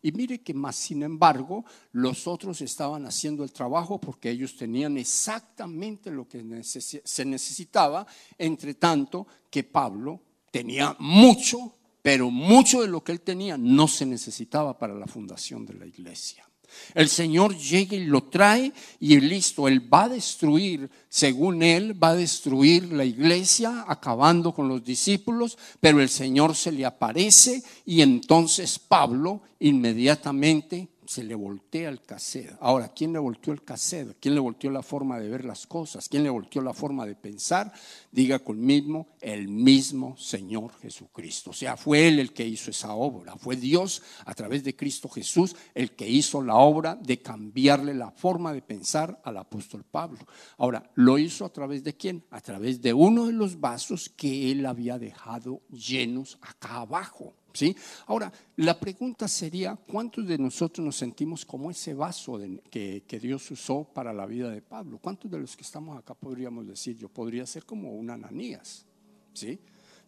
Y mire que más, sin embargo, los otros estaban haciendo el trabajo porque ellos tenían exactamente lo que se necesitaba, entre tanto que Pablo tenía mucho, pero mucho de lo que él tenía no se necesitaba para la fundación de la iglesia. El Señor llega y lo trae y listo, Él va a destruir, según Él, va a destruir la iglesia, acabando con los discípulos, pero el Señor se le aparece y entonces Pablo inmediatamente se le voltea el cassette. Ahora, ¿quién le volteó el cassette? ¿Quién le volteó la forma de ver las cosas? ¿Quién le volteó la forma de pensar? Diga conmigo, el mismo Señor Jesucristo. O sea, fue Él el que hizo esa obra. Fue Dios a través de Cristo Jesús el que hizo la obra de cambiarle la forma de pensar al apóstol Pablo. Ahora, ¿lo hizo a través de quién? A través de uno de los vasos que Él había dejado llenos acá abajo. ¿Sí? Ahora, la pregunta sería, ¿cuántos de nosotros nos sentimos como ese vaso que, que, Dios usó para la vida de Pablo? ¿Cuántos de los que estamos acá podríamos decir, yo podría ser como un Ananías? ¿Sí?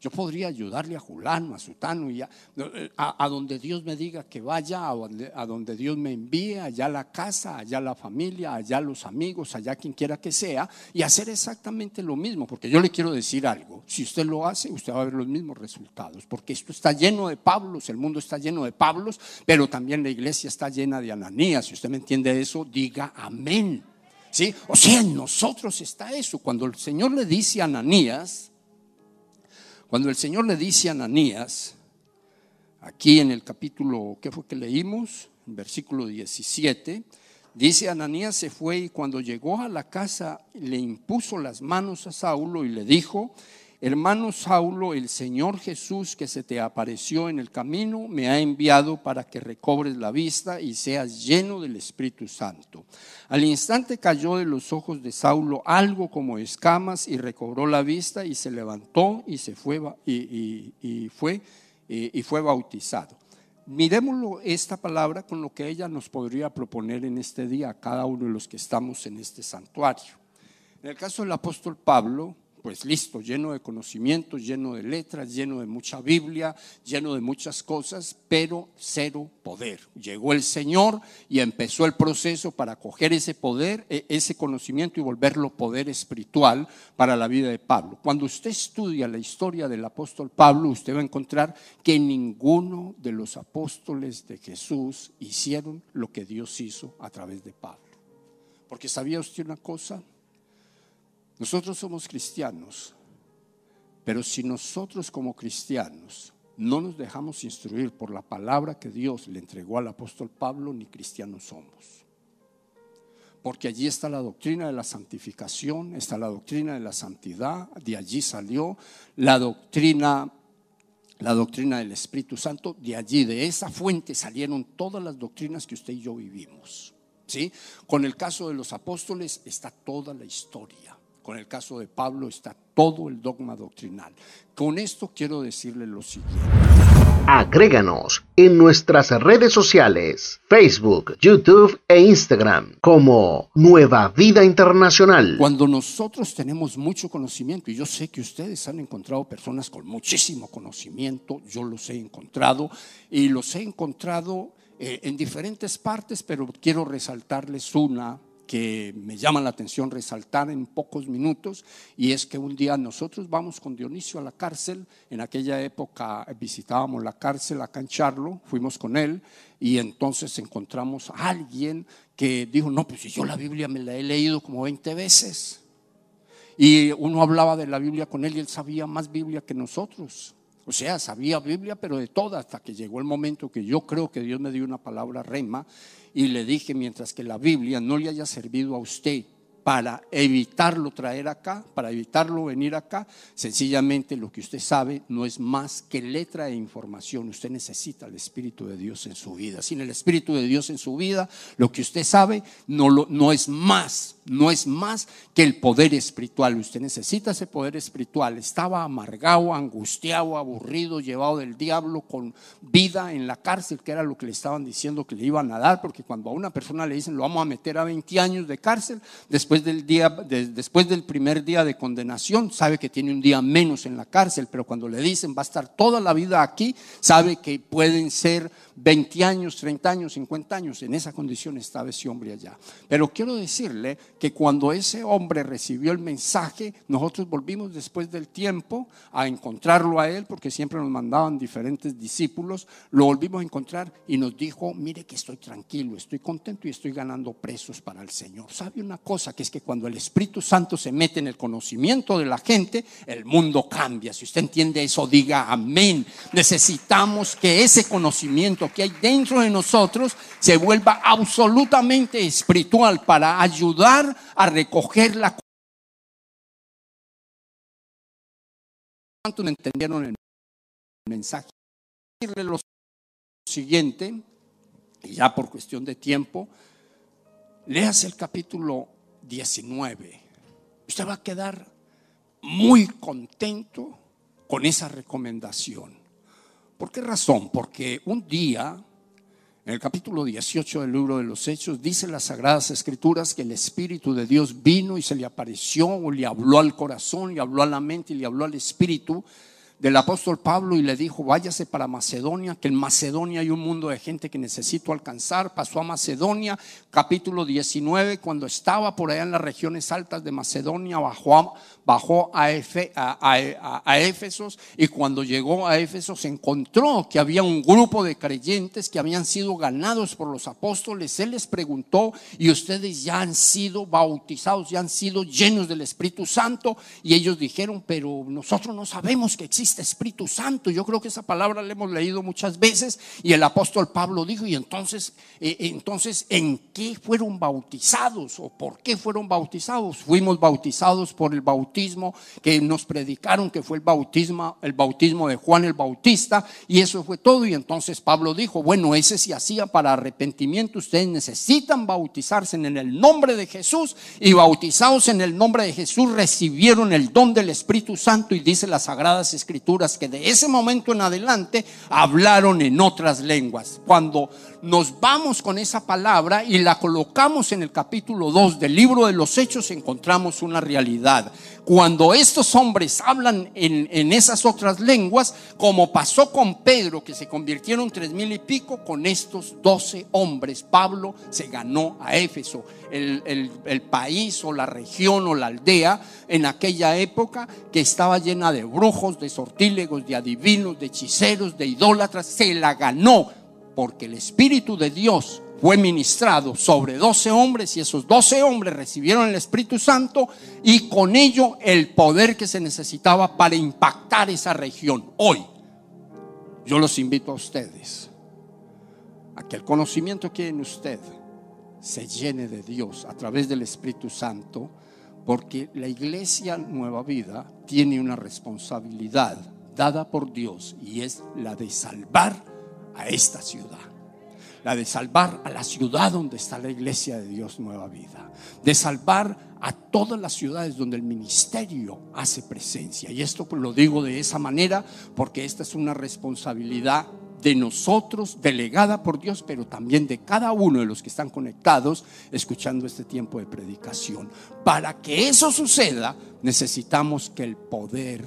Yo podría ayudarle a Julano, a Sutano, y a, a, donde Dios me diga que vaya, a donde, a donde Dios me envíe, allá la casa, allá la familia, allá los amigos, allá quien quiera que sea, y hacer exactamente lo mismo, porque yo le quiero decir algo, si usted lo hace, usted va a ver los mismos resultados, porque esto está lleno de Pablos, el mundo está lleno de Pablos, pero también la iglesia está llena de Ananías, si usted me entiende eso, diga amén. ¿Sí? O sea, en nosotros está eso. Cuando el Señor le dice a Ananías, cuando el Señor le dice a Ananías, aquí en el capítulo, ¿qué fue que leímos? Versículo 17, dice Ananías se fue y cuando llegó a la casa le impuso las manos a Saulo y le dijo, Hermano Saulo, el Señor Jesús que se te apareció en el camino me ha enviado para que recobres la vista y seas lleno del Espíritu Santo. Al instante cayó de los ojos de Saulo algo como escamas y recobró la vista y se levantó y se fue y, fue y fue bautizado. miremoslo esta palabra con lo que ella nos podría proponer en este día a cada uno de los que estamos en este santuario. En el caso del apóstol Pablo, pues listo, lleno de conocimientos, lleno de letras, lleno de mucha Biblia, lleno de muchas cosas, pero cero poder. Llegó el Señor y empezó el proceso para coger ese poder, e, ese conocimiento y volverlo poder espiritual para la vida de Pablo. Cuando usted estudia la historia del apóstol Pablo, usted va a encontrar que ninguno de los apóstoles de Jesús hicieron lo que Dios hizo a través de Pablo. Porque sabía usted una cosa, nosotros somos cristianos, pero si nosotros como cristianos no nos dejamos instruir por la palabra que Dios le entregó al apóstol Pablo, ni cristianos somos. Porque allí está la doctrina de la santificación, está la doctrina de la santidad, de allí salió la doctrina la doctrina del Espíritu Santo, de allí, de esa fuente salieron todas las doctrinas que usted y yo vivimos. ¿sí? Con el caso de los apóstoles está toda la historia. Con el caso de Pablo está todo el dogma doctrinal. Con esto quiero decirle lo siguiente. Agréganos en nuestras redes sociales, Facebook, YouTube e Instagram como Nueva Vida Internacional. Cuando nosotros tenemos mucho conocimiento, y yo sé que ustedes han encontrado personas con muchísimo conocimiento, yo los he encontrado, y los he encontrado eh, en diferentes partes, pero quiero resaltarles una que me llama la atención resaltar en pocos minutos, y es que un día nosotros vamos con Dionisio a la cárcel, en aquella época visitábamos la cárcel acá en fuimos con él, y entonces encontramos a alguien que dijo, no, pues yo la Biblia me la he leído como 20 veces. Y uno hablaba de la Biblia con él y él sabía más Biblia que nosotros. O sea, sabía Biblia, pero de toda, hasta que llegó el momento que yo creo que Dios me dio una palabra rema y le dije, mientras que la Biblia no le haya servido a usted para evitarlo traer acá, para evitarlo venir acá, sencillamente lo que usted sabe no es más que letra e información. Usted necesita el Espíritu de Dios en su vida. Sin el Espíritu de Dios en su vida, lo que usted sabe no, lo, no es más no es más que el poder espiritual. Usted necesita ese poder espiritual. Estaba amargado, angustiado, aburrido, llevado del diablo, con vida en la cárcel, que era lo que le estaban diciendo que le iban a dar, porque cuando a una persona le dicen lo vamos a meter a 20 años de cárcel, después del, día, después del primer día de condenación, sabe que tiene un día menos en la cárcel, pero cuando le dicen va a estar toda la vida aquí, sabe que pueden ser 20 años, 30 años, 50 años. En esa condición estaba ese hombre allá. Pero quiero decirle que cuando ese hombre recibió el mensaje, nosotros volvimos después del tiempo a encontrarlo a él, porque siempre nos mandaban diferentes discípulos, lo volvimos a encontrar y nos dijo, mire que estoy tranquilo, estoy contento y estoy ganando presos para el Señor. ¿Sabe una cosa? Que es que cuando el Espíritu Santo se mete en el conocimiento de la gente, el mundo cambia. Si usted entiende eso, diga amén. Necesitamos que ese conocimiento que hay dentro de nosotros se vuelva absolutamente espiritual para ayudar a recoger la ¿Cuántos entendieron el mensaje? Lo siguiente, y ya por cuestión de tiempo, leas el capítulo 19. Usted va a quedar muy contento con esa recomendación. ¿Por qué razón? Porque un día, en el capítulo 18 del libro de los Hechos, dice las Sagradas Escrituras que el Espíritu de Dios vino y se le apareció, o le habló al corazón, le habló a la mente y le habló al Espíritu del apóstol Pablo y le dijo, váyase para Macedonia, que en Macedonia hay un mundo de gente que necesito alcanzar. Pasó a Macedonia, capítulo 19, cuando estaba por allá en las regiones altas de Macedonia, bajó a, bajó a, a, Éfesos y cuando llegó a Éfesos encontró que había un grupo de creyentes que habían sido ganados por los apóstoles. Él les preguntó, ¿y ustedes ya han sido bautizados, ya han sido llenos del Espíritu Santo? Y ellos dijeron, pero nosotros no sabemos que existe Espíritu Santo. Yo creo que esa palabra la hemos leído muchas veces y el apóstol Pablo dijo, y entonces, eh, entonces, ¿en qué fueron bautizados o por qué fueron bautizados? Fuimos bautizados por el bautismo que nos predicaron que fue el bautismo, el bautismo de Juan el Bautista y eso fue todo. Y entonces Pablo dijo, bueno, ese se hacía para arrepentimiento, ustedes necesitan bautizarse en el nombre de Jesús y bautizados en el nombre de Jesús recibieron el don del Espíritu Santo y dice las sagradas escrituras que de ese momento en adelante hablaron en otras lenguas. Cuando nos vamos con esa palabra y la colocamos en el capítulo 2 del libro de los Hechos, encontramos una realidad. Cuando estos hombres hablan en, esas otras lenguas, como pasó con Pedro, que se convirtieron tres mil y pico, con estos doce hombres, Pablo se ganó a Éfeso, el, el país o la región o la aldea en aquella época que estaba llena de brujos, de sortílegos, de adivinos, de hechiceros, de idólatras, se la ganó porque el Espíritu de Dios fue ministrado sobre doce hombres y esos doce hombres recibieron el Espíritu Santo y con ello el poder que se necesitaba para impactar esa región. Hoy, yo los invito a ustedes a que el conocimiento que en usted se llene de Dios a través del Espíritu Santo, porque la iglesia Nueva Vida tiene una responsabilidad dada por Dios y es la de salvar a esta ciudad. La de salvar a la ciudad donde está la iglesia de Dios Nueva Vida. De salvar a todas las ciudades donde el ministerio hace presencia. Y esto lo digo de esa manera porque esta es una responsabilidad de nosotros, delegada por Dios, pero también de cada uno de los que están conectados escuchando este tiempo de predicación. Para que eso suceda, necesitamos que el poder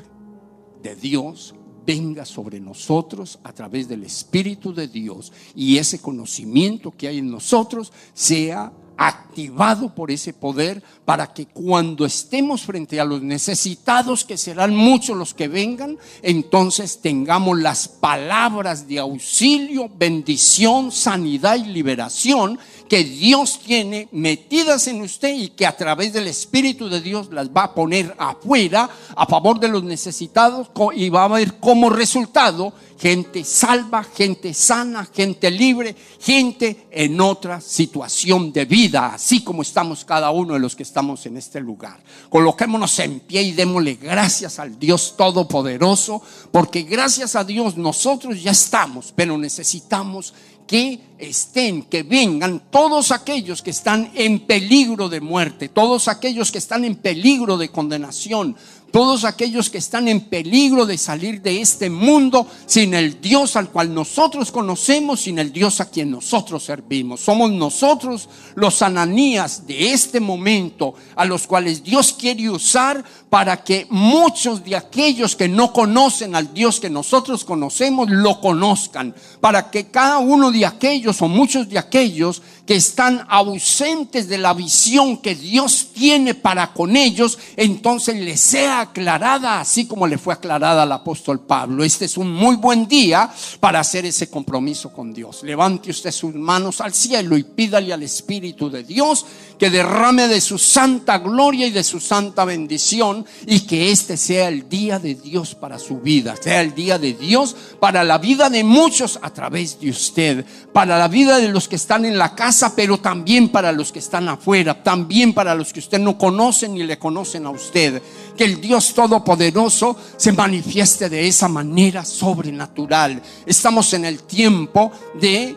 de Dios venga sobre nosotros a través del Espíritu de Dios y ese conocimiento que hay en nosotros sea activado por ese poder para que cuando estemos frente a los necesitados, que serán muchos los que vengan, entonces tengamos las palabras de auxilio, bendición, sanidad y liberación que Dios tiene metidas en usted y que a través del Espíritu de Dios las va a poner afuera a favor de los necesitados y va a ver como resultado gente salva, gente sana, gente libre, gente en otra situación de vida, así como estamos cada uno de los que estamos en este lugar. Coloquémonos en pie y démosle gracias al Dios Todopoderoso, porque gracias a Dios nosotros ya estamos, pero necesitamos que estén, que vengan todos aquellos que están en peligro de muerte, todos aquellos que están en peligro de condenación, todos aquellos que están en peligro de salir de este mundo sin el Dios al cual nosotros conocemos, sin el Dios a quien nosotros servimos. Somos nosotros los ananías de este momento a los cuales Dios quiere usar para que muchos de aquellos que no conocen al Dios que nosotros conocemos lo conozcan, para que cada uno de aquellos o muchos de aquellos que están ausentes de la visión que Dios tiene para con ellos, entonces les sea aclarada, así como le fue aclarada al apóstol Pablo. Este es un muy buen día para hacer ese compromiso con Dios. Levante usted sus manos al cielo y pídale al Espíritu de Dios que derrame de su santa gloria y de su santa bendición y que este sea el día de Dios para su vida, sea el día de Dios para la vida de muchos a través de usted, para la vida de los que están en la casa, pero también para los que están afuera, también para los que usted no conoce ni le conocen a usted. Que el Dios Todopoderoso se manifieste de esa manera sobrenatural. Estamos en el tiempo de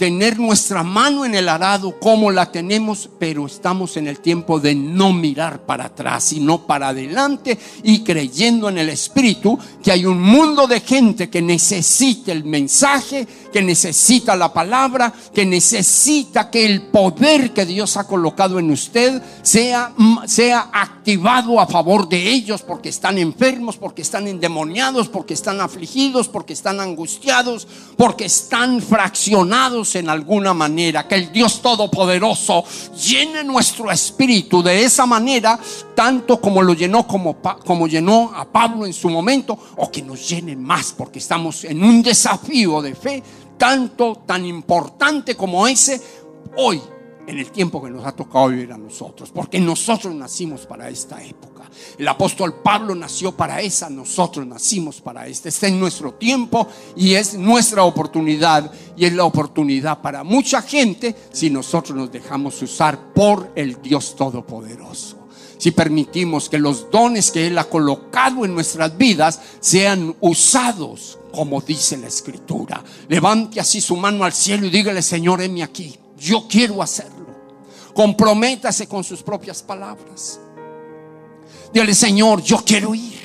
tener nuestra mano en el arado como la tenemos, pero estamos en el tiempo de no mirar para atrás, sino para adelante y creyendo en el Espíritu que hay un mundo de gente que necesita el mensaje, que necesita la palabra, que necesita que el poder que Dios ha colocado en usted sea, sea activado a favor de ellos porque están enfermos, porque están endemoniados, porque están afligidos, porque están angustiados, porque están fraccionados en alguna manera. Que el Dios Todopoderoso llene nuestro espíritu de esa manera, tanto como lo llenó como, como llenó a Pablo en su momento, o que nos llene más porque estamos en un desafío de fe tanto, tan importante como ese hoy, en el tiempo que nos ha tocado vivir a nosotros, porque nosotros nacimos para esta época. El apóstol Pablo nació para esa, nosotros nacimos para este. Este es nuestro tiempo y es nuestra oportunidad y es la oportunidad para mucha gente si nosotros nos dejamos usar por el Dios Todopoderoso si permitimos que los dones que Él ha colocado en nuestras vidas sean usados como dice la escritura. Levante así su mano al cielo y dígale, Señor, heme aquí. Yo quiero hacerlo. Comprométase con sus propias palabras. Dígale, Señor, yo quiero ir.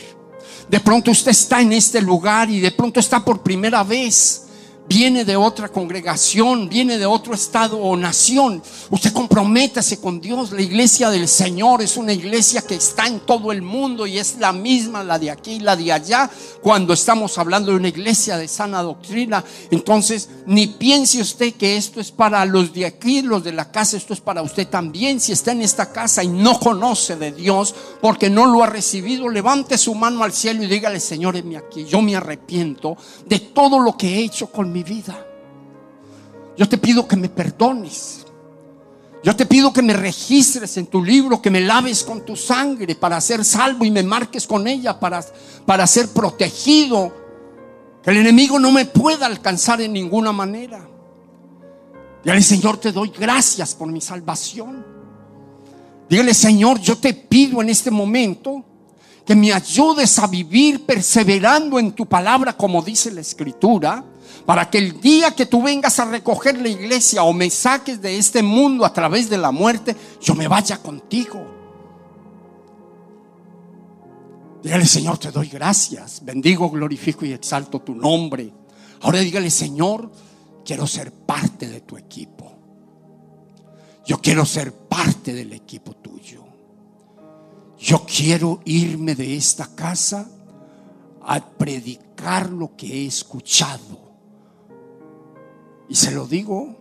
De pronto usted está en este lugar y de pronto está por primera vez viene de otra congregación, viene de otro estado o nación, usted comprométase con Dios. La iglesia del Señor es una iglesia que está en todo el mundo y es la misma, la de aquí y la de allá. Cuando estamos hablando de una iglesia de sana doctrina, entonces ni piense usted que esto es para los de aquí, los de la casa, esto es para usted también. Si está en esta casa y no conoce de Dios porque no lo ha recibido, levante su mano al cielo y dígale, Señor, aquí, yo me arrepiento de todo lo que he hecho con mi vida. Yo te pido que me perdones. Yo te pido que me registres en tu libro, que me laves con tu sangre para ser salvo y me marques con ella para, para ser protegido. Que el enemigo no me pueda alcanzar en ninguna manera. Dígale, Señor, te doy gracias por mi salvación. Dígale, Señor, yo te pido en este momento que me ayudes a vivir perseverando en tu palabra, como dice la Escritura para que el día que tú vengas a recoger la iglesia o me saques de este mundo a través de la muerte, yo me vaya contigo. Dígale, Señor, te doy gracias. Bendigo, glorifico y exalto tu nombre. Ahora dígale, Señor, quiero ser parte de tu equipo. Yo quiero ser parte del equipo tuyo. Yo quiero irme de esta casa a predicar lo que he escuchado y se lo digo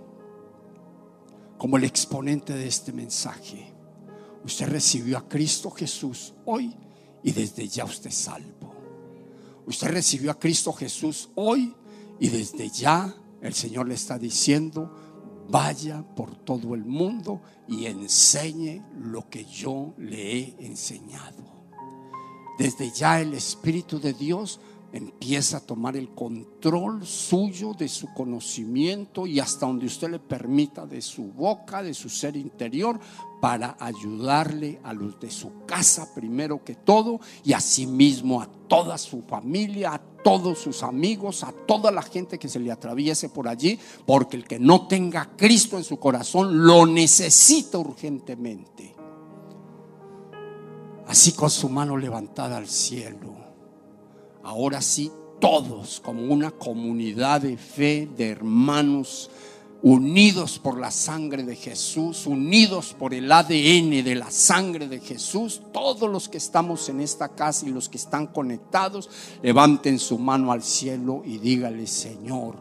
como el exponente de este mensaje. Usted recibió a Cristo Jesús hoy y desde ya usted es salvo. Usted recibió a Cristo Jesús hoy y desde ya el Señor le está diciendo, vaya por todo el mundo y enseñe lo que yo le he enseñado. Desde ya el Espíritu de Dios empieza a tomar el control suyo de su conocimiento y hasta donde usted le permita de su boca, de su ser interior, para ayudarle a los de su casa primero que todo y asimismo a toda su familia, a todos sus amigos, a toda la gente que se le atraviese por allí, porque el que no tenga Cristo en su corazón lo necesita urgentemente. Así con su mano levantada al cielo ahora sí todos como una comunidad de fe, de hermanos, unidos por la sangre de Jesús, unidos por el ADN de la sangre de Jesús, todos los que estamos en esta casa y los que están conectados, levanten su mano al cielo y dígale, Señor,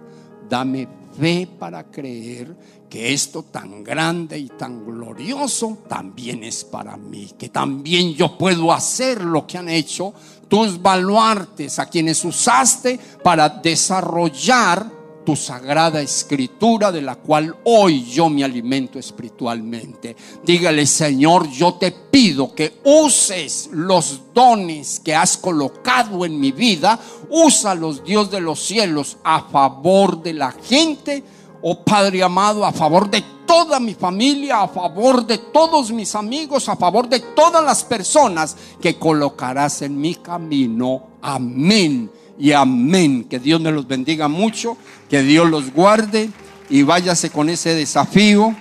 dame fe para creer que esto tan grande y tan glorioso también es para mí, que también yo puedo hacer lo que han hecho tus baluartes, a quienes usaste para desarrollar tu sagrada escritura de la cual hoy yo me alimento espiritualmente. Dígale, Señor, yo te pido que uses los dones que has colocado en mi vida, úsalos, Dios de los cielos, a favor de la gente, oh Padre amado, a favor de toda mi familia, a favor de todos mis amigos, a favor de todas las personas que colocarás en mi camino. Amén y amén. Que Dios me los bendiga mucho, que Dios los guarde y váyase con ese desafío,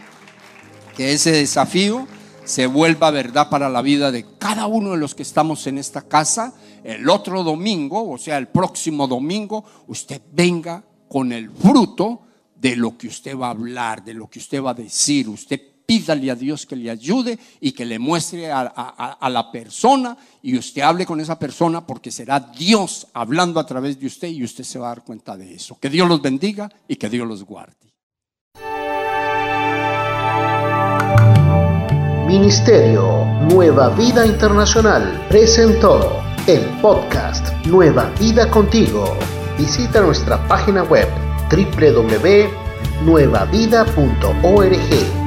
que ese desafío se vuelva verdad para la vida de cada uno de los que estamos en esta casa. El otro domingo, o sea, el próximo domingo, usted venga con el fruto de lo que usted va a hablar, de lo que usted va a decir. Usted pídale a Dios que le ayude y que le muestre a, la persona y usted hable con esa persona porque será Dios hablando a través de usted y usted se va a dar cuenta de eso. Que Dios los bendiga y que Dios los guarde. Ministerio Nueva Vida Internacional presentó el podcast Nueva Vida Contigo. Visita nuestra página web www.nuevavida.org